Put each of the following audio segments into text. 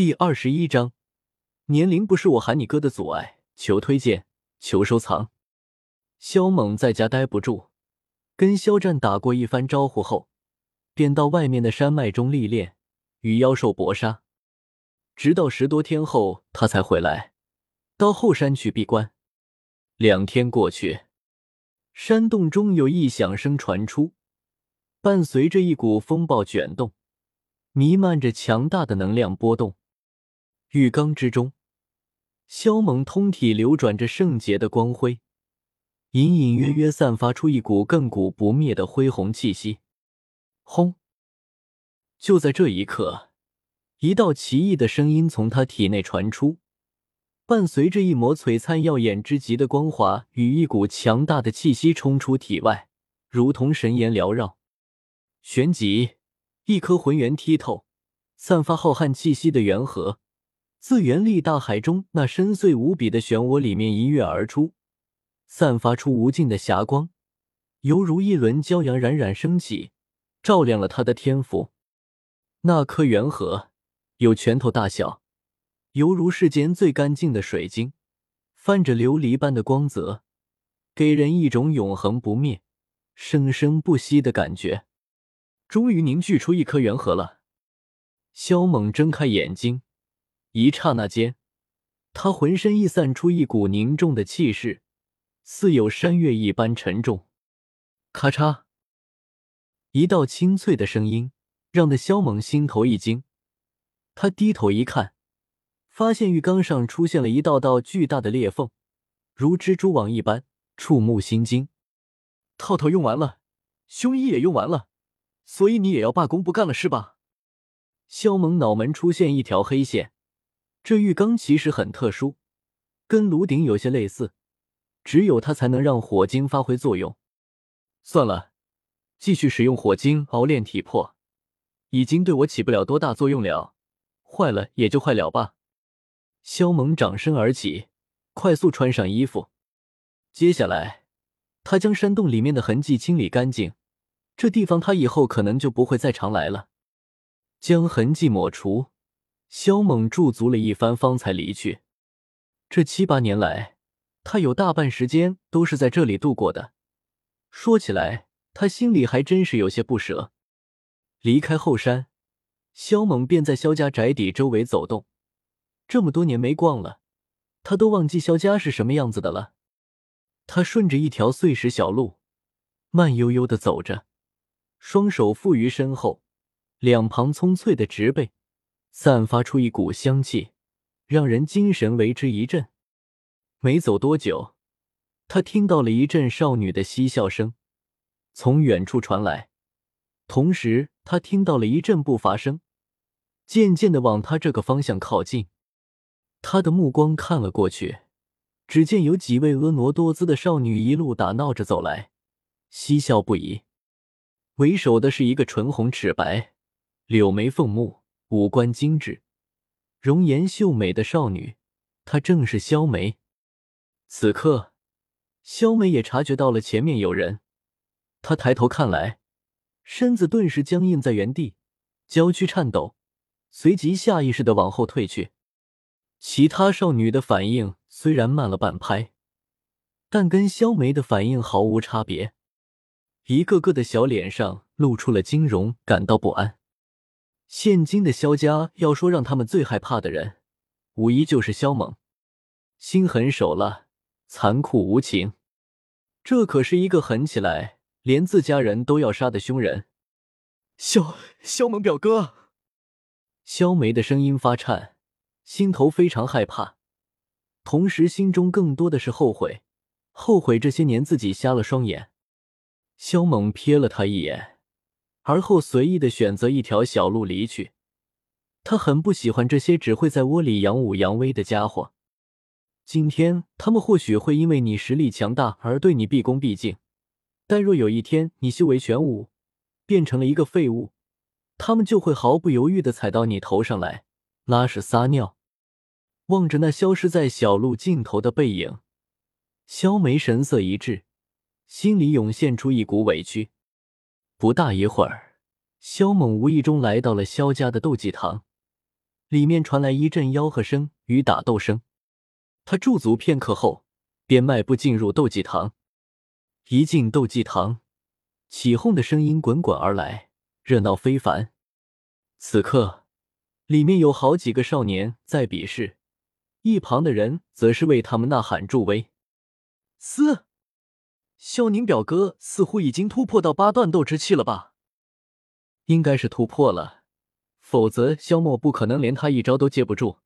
第二十一章，年龄不是我喊你哥的阻碍，求推荐，求收藏。萧猛在家待不住，跟肖战打过一番招呼后，便到外面的山脉中历练，与妖兽搏杀，直到十多天后他才回来，到后山去闭关。两天过去，山洞中有异响声传出，伴随着一股风暴卷动，弥漫着强大的能量波动。浴缸之中，萧猛通体流转着圣洁的光辉，隐隐约约散发出一股亘古不灭的恢宏气息。轰！就在这一刻，一道奇异的声音从他体内传出，伴随着一抹璀璨耀眼之极的光华与一股强大的气息冲出体外，如同神焰缭绕。旋即，一颗浑圆剔透、散发浩瀚气息的圆核。自原力大海中那深邃无比的漩涡里面一跃而出，散发出无尽的霞光，犹如一轮骄阳冉冉升起，照亮了他的天赋。那颗圆核有拳头大小，犹如世间最干净的水晶，泛着琉璃般的光泽，给人一种永恒不灭、生生不息的感觉。终于凝聚出一颗圆核了。萧猛睁开眼睛。一刹那间，他浑身溢散出一股凝重的气势，似有山岳一般沉重。咔嚓！一道清脆的声音让得萧猛心头一惊。他低头一看，发现浴缸上出现了一道道巨大的裂缝，如蜘蛛网一般，触目心惊。套套用完了，胸衣也用完了，所以你也要罢工不干了是吧？萧猛脑门出现一条黑线。这浴缸其实很特殊，跟炉鼎有些类似，只有它才能让火晶发挥作用。算了，继续使用火晶熬炼体魄，已经对我起不了多大作用了，坏了也就坏了吧。萧猛长身而起，快速穿上衣服。接下来，他将山洞里面的痕迹清理干净，这地方他以后可能就不会再常来了。将痕迹抹除。萧猛驻足了一番，方才离去。这七八年来，他有大半时间都是在这里度过的。说起来，他心里还真是有些不舍。离开后山，萧猛便在萧家宅邸周围走动。这么多年没逛了，他都忘记萧家是什么样子的了。他顺着一条碎石小路，慢悠悠的走着，双手负于身后，两旁葱翠的植被。散发出一股香气，让人精神为之一振。没走多久，他听到了一阵少女的嬉笑声从远处传来，同时他听到了一阵步伐声，渐渐的往他这个方向靠近。他的目光看了过去，只见有几位婀娜多姿的少女一路打闹着走来，嬉笑不已。为首的是一个唇红齿白、柳眉凤目。五官精致、容颜秀美的少女，她正是萧梅。此刻，萧梅也察觉到了前面有人，她抬头看来，身子顿时僵硬在原地，娇躯颤抖，随即下意识的往后退去。其他少女的反应虽然慢了半拍，但跟萧梅的反应毫无差别，一个个的小脸上露出了惊容，感到不安。现今的萧家，要说让他们最害怕的人，无疑就是萧猛，心狠手辣，残酷无情。这可是一个狠起来连自家人都要杀的凶人。萧萧猛表哥，萧梅的声音发颤，心头非常害怕，同时心中更多的是后悔，后悔这些年自己瞎了双眼。萧猛瞥了他一眼。而后随意的选择一条小路离去。他很不喜欢这些只会在窝里扬武扬威的家伙。今天他们或许会因为你实力强大而对你毕恭毕敬，但若有一天你修为全无，变成了一个废物，他们就会毫不犹豫的踩到你头上来拉屎撒尿。望着那消失在小路尽头的背影，萧梅神色一滞，心里涌现出一股委屈。不大一会儿，萧猛无意中来到了萧家的斗技堂。里面传来一阵吆喝声与打斗声。他驻足片刻后，便迈步进入斗技堂。一进斗技堂，起哄的声音滚滚而来，热闹非凡。此刻，里面有好几个少年在比试，一旁的人则是为他们呐喊助威。嘶，萧宁表哥似乎已经突破到八段斗之气了吧？应该是突破了，否则萧默不可能连他一招都接不住。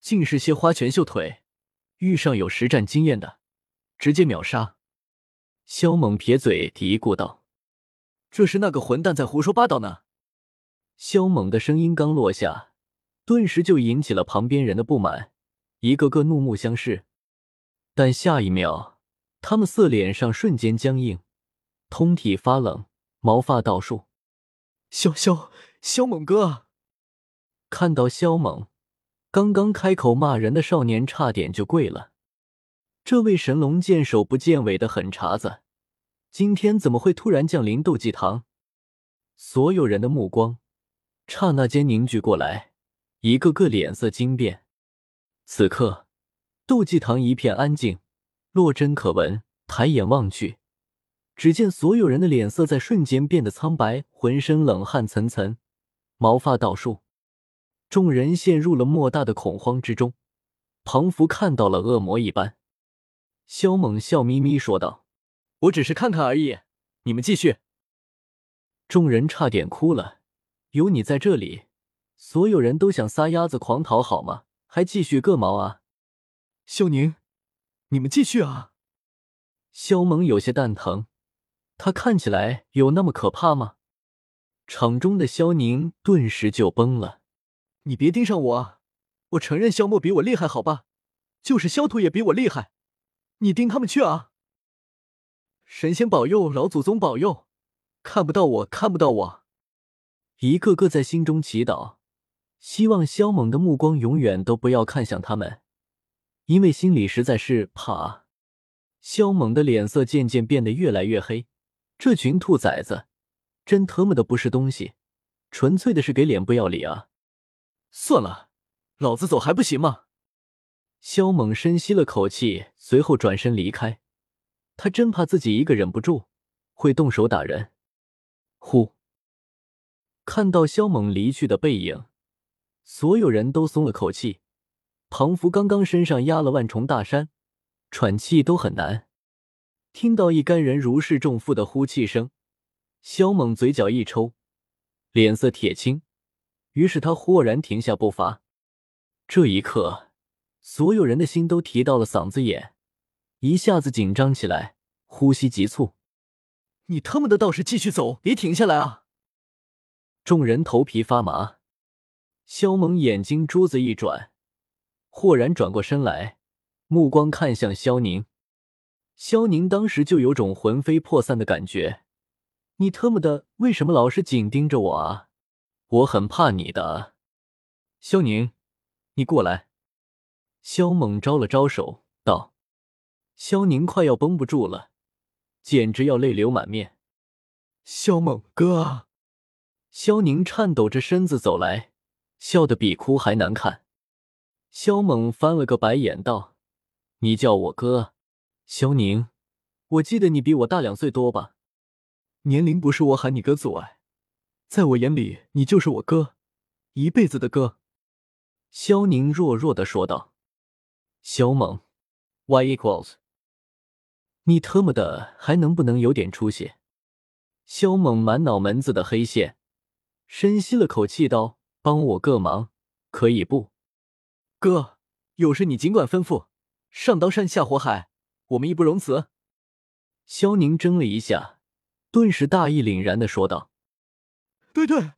尽是些花拳绣腿，遇上有实战经验的，直接秒杀。萧猛撇嘴嘀咕道：“这是那个混蛋在胡说八道呢。”萧猛的声音刚落下，顿时就引起了旁边人的不满，一个个怒目相视。但下一秒，他们色脸上瞬间僵硬，通体发冷，毛发倒竖。萧萧萧猛哥，看到萧猛。刚刚开口骂人的少年差点就跪了。这位神龙见首不见尾的狠茬子，今天怎么会突然降临斗技堂？所有人的目光刹那间凝聚过来，一个个脸色惊变。此刻，斗技堂一片安静，落针可闻。抬眼望去，只见所有人的脸色在瞬间变得苍白，浑身冷汗涔涔，毛发倒竖。众人陷入了莫大的恐慌之中，庞福看到了恶魔一般。萧猛笑眯眯说道：“我只是看看而已，你们继续。”众人差点哭了。有你在这里，所有人都想撒丫子狂逃，好吗？还继续个毛啊！秀宁，你们继续啊！萧猛有些蛋疼，他看起来有那么可怕吗？场中的萧宁顿时就崩了。你别盯上我啊！我承认萧默比我厉害，好吧，就是萧土也比我厉害，你盯他们去啊！神仙保佑，老祖宗保佑，看不到我，看不到我！一个个在心中祈祷，希望萧猛的目光永远都不要看向他们，因为心里实在是怕。肖猛的脸色渐渐变得越来越黑，这群兔崽子真特么的不是东西，纯粹的是给脸不要脸啊！算了，老子走还不行吗？肖猛深吸了口气，随后转身离开。他真怕自己一个忍不住会动手打人。呼！看到肖猛离去的背影，所有人都松了口气。庞福刚刚身上压了万重大山，喘气都很难。听到一干人如释重负的呼气声，萧猛嘴角一抽，脸色铁青。于是他豁然停下步伐。这一刻，所有人的心都提到了嗓子眼，一下子紧张起来，呼吸急促。你他妈的倒是继续走，别停下来啊！众人头皮发麻。萧猛眼睛珠子一转，豁然转过身来，目光看向萧宁。萧宁当时就有种魂飞魄散的感觉。你特么的为什么老是紧盯着我啊？我很怕你的，萧宁，你过来。萧猛招了招手，道：“萧宁快要绷不住了，简直要泪流满面。”萧猛哥，萧宁颤抖着身子走来，笑得比哭还难看。萧猛翻了个白眼，道：“你叫我哥，萧宁，我记得你比我大两岁多吧？年龄不是我喊你哥阻碍。”在我眼里，你就是我哥，一辈子的哥。”萧宁弱弱的说道。萧猛，Y equals，你特么的还能不能有点出息？萧猛满脑门子的黑线，深吸了口气道：“帮我个忙，可以不？哥，有事你尽管吩咐，上刀山下火海，我们义不容辞。”萧宁怔了一下，顿时大义凛然的说道。对对，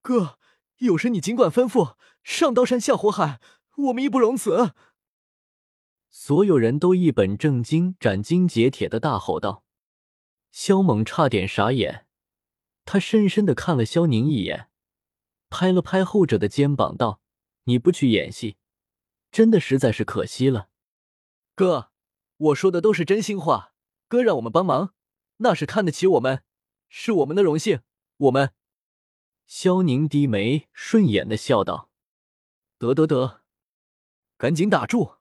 哥，有事你尽管吩咐，上刀山下火海，我们义不容辞。所有人都一本正经、斩钉截铁的大吼道。萧猛差点傻眼，他深深的看了萧宁一眼，拍了拍后者的肩膀道：“你不去演戏，真的实在是可惜了。”哥，我说的都是真心话，哥让我们帮忙，那是看得起我们，是我们的荣幸。我们萧宁低眉顺眼的笑道：“得得得，赶紧打住！”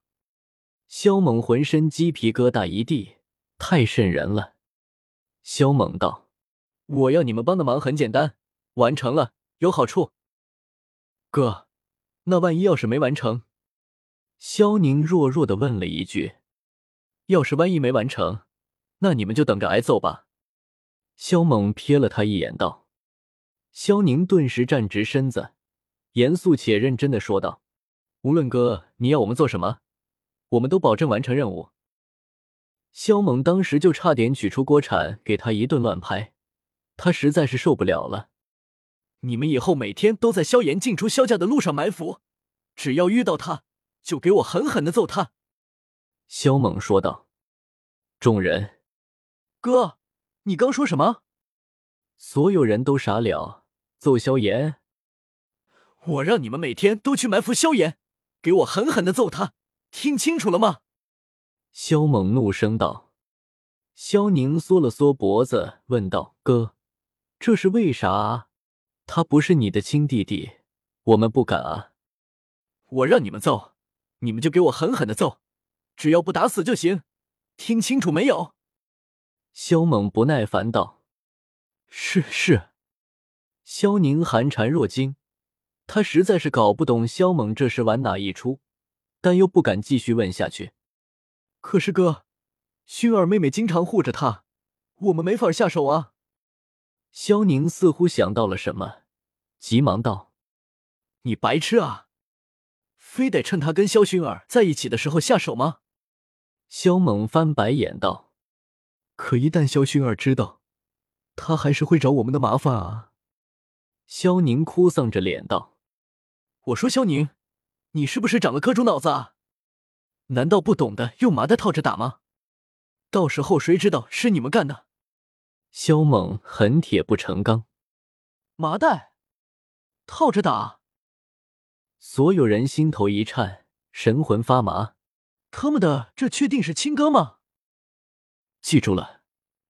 肖猛浑身鸡皮疙瘩一地，太瘆人了。肖猛道：“我要你们帮的忙很简单，完成了有好处。”哥，那万一要是没完成？萧宁弱弱的问了一句：“要是万一没完成，那你们就等着挨揍吧。”萧猛瞥了他一眼，道。萧宁顿时站直身子，严肃且认真的说道：“无论哥你要我们做什么，我们都保证完成任务。”萧猛当时就差点取出锅铲给他一顿乱拍，他实在是受不了了。你们以后每天都在萧炎进出萧家的路上埋伏，只要遇到他。就给我狠狠的揍他！”萧猛说道。众人，哥，你刚说什么？所有人都傻了。揍萧炎？我让你们每天都去埋伏萧炎，给我狠狠的揍他！听清楚了吗？萧猛怒声道。萧宁缩了缩脖子，问道：“哥，这是为啥啊？他不是你的亲弟弟，我们不敢啊！我让你们揍！”你们就给我狠狠的揍，只要不打死就行，听清楚没有？萧猛不耐烦道：“是是。”萧宁寒蝉若惊，他实在是搞不懂萧猛这是玩哪一出，但又不敢继续问下去。可是哥，薰儿妹妹经常护着他，我们没法下手啊。萧宁似乎想到了什么，急忙道：“你白痴啊！”非得趁他跟萧薰儿在一起的时候下手吗？萧猛翻白眼道：“可一旦萧薰儿知道，他还是会找我们的麻烦啊。”萧宁哭丧着脸道：“我说萧宁，你是不是长了颗猪脑子啊？难道不懂得用麻袋套着打吗？到时候谁知道是你们干的？”萧猛恨铁不成钢：“麻袋套着打。”所有人心头一颤，神魂发麻。他们的，这确定是亲哥吗？记住了，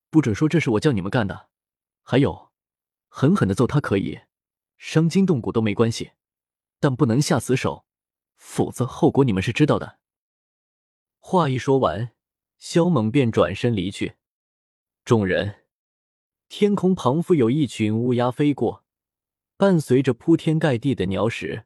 不准说这是我叫你们干的。还有，狠狠的揍他可以，伤筋动骨都没关系，但不能下死手，否则后果你们是知道的。话一说完，萧猛便转身离去。众人，天空旁复有一群乌鸦飞过，伴随着铺天盖地的鸟屎。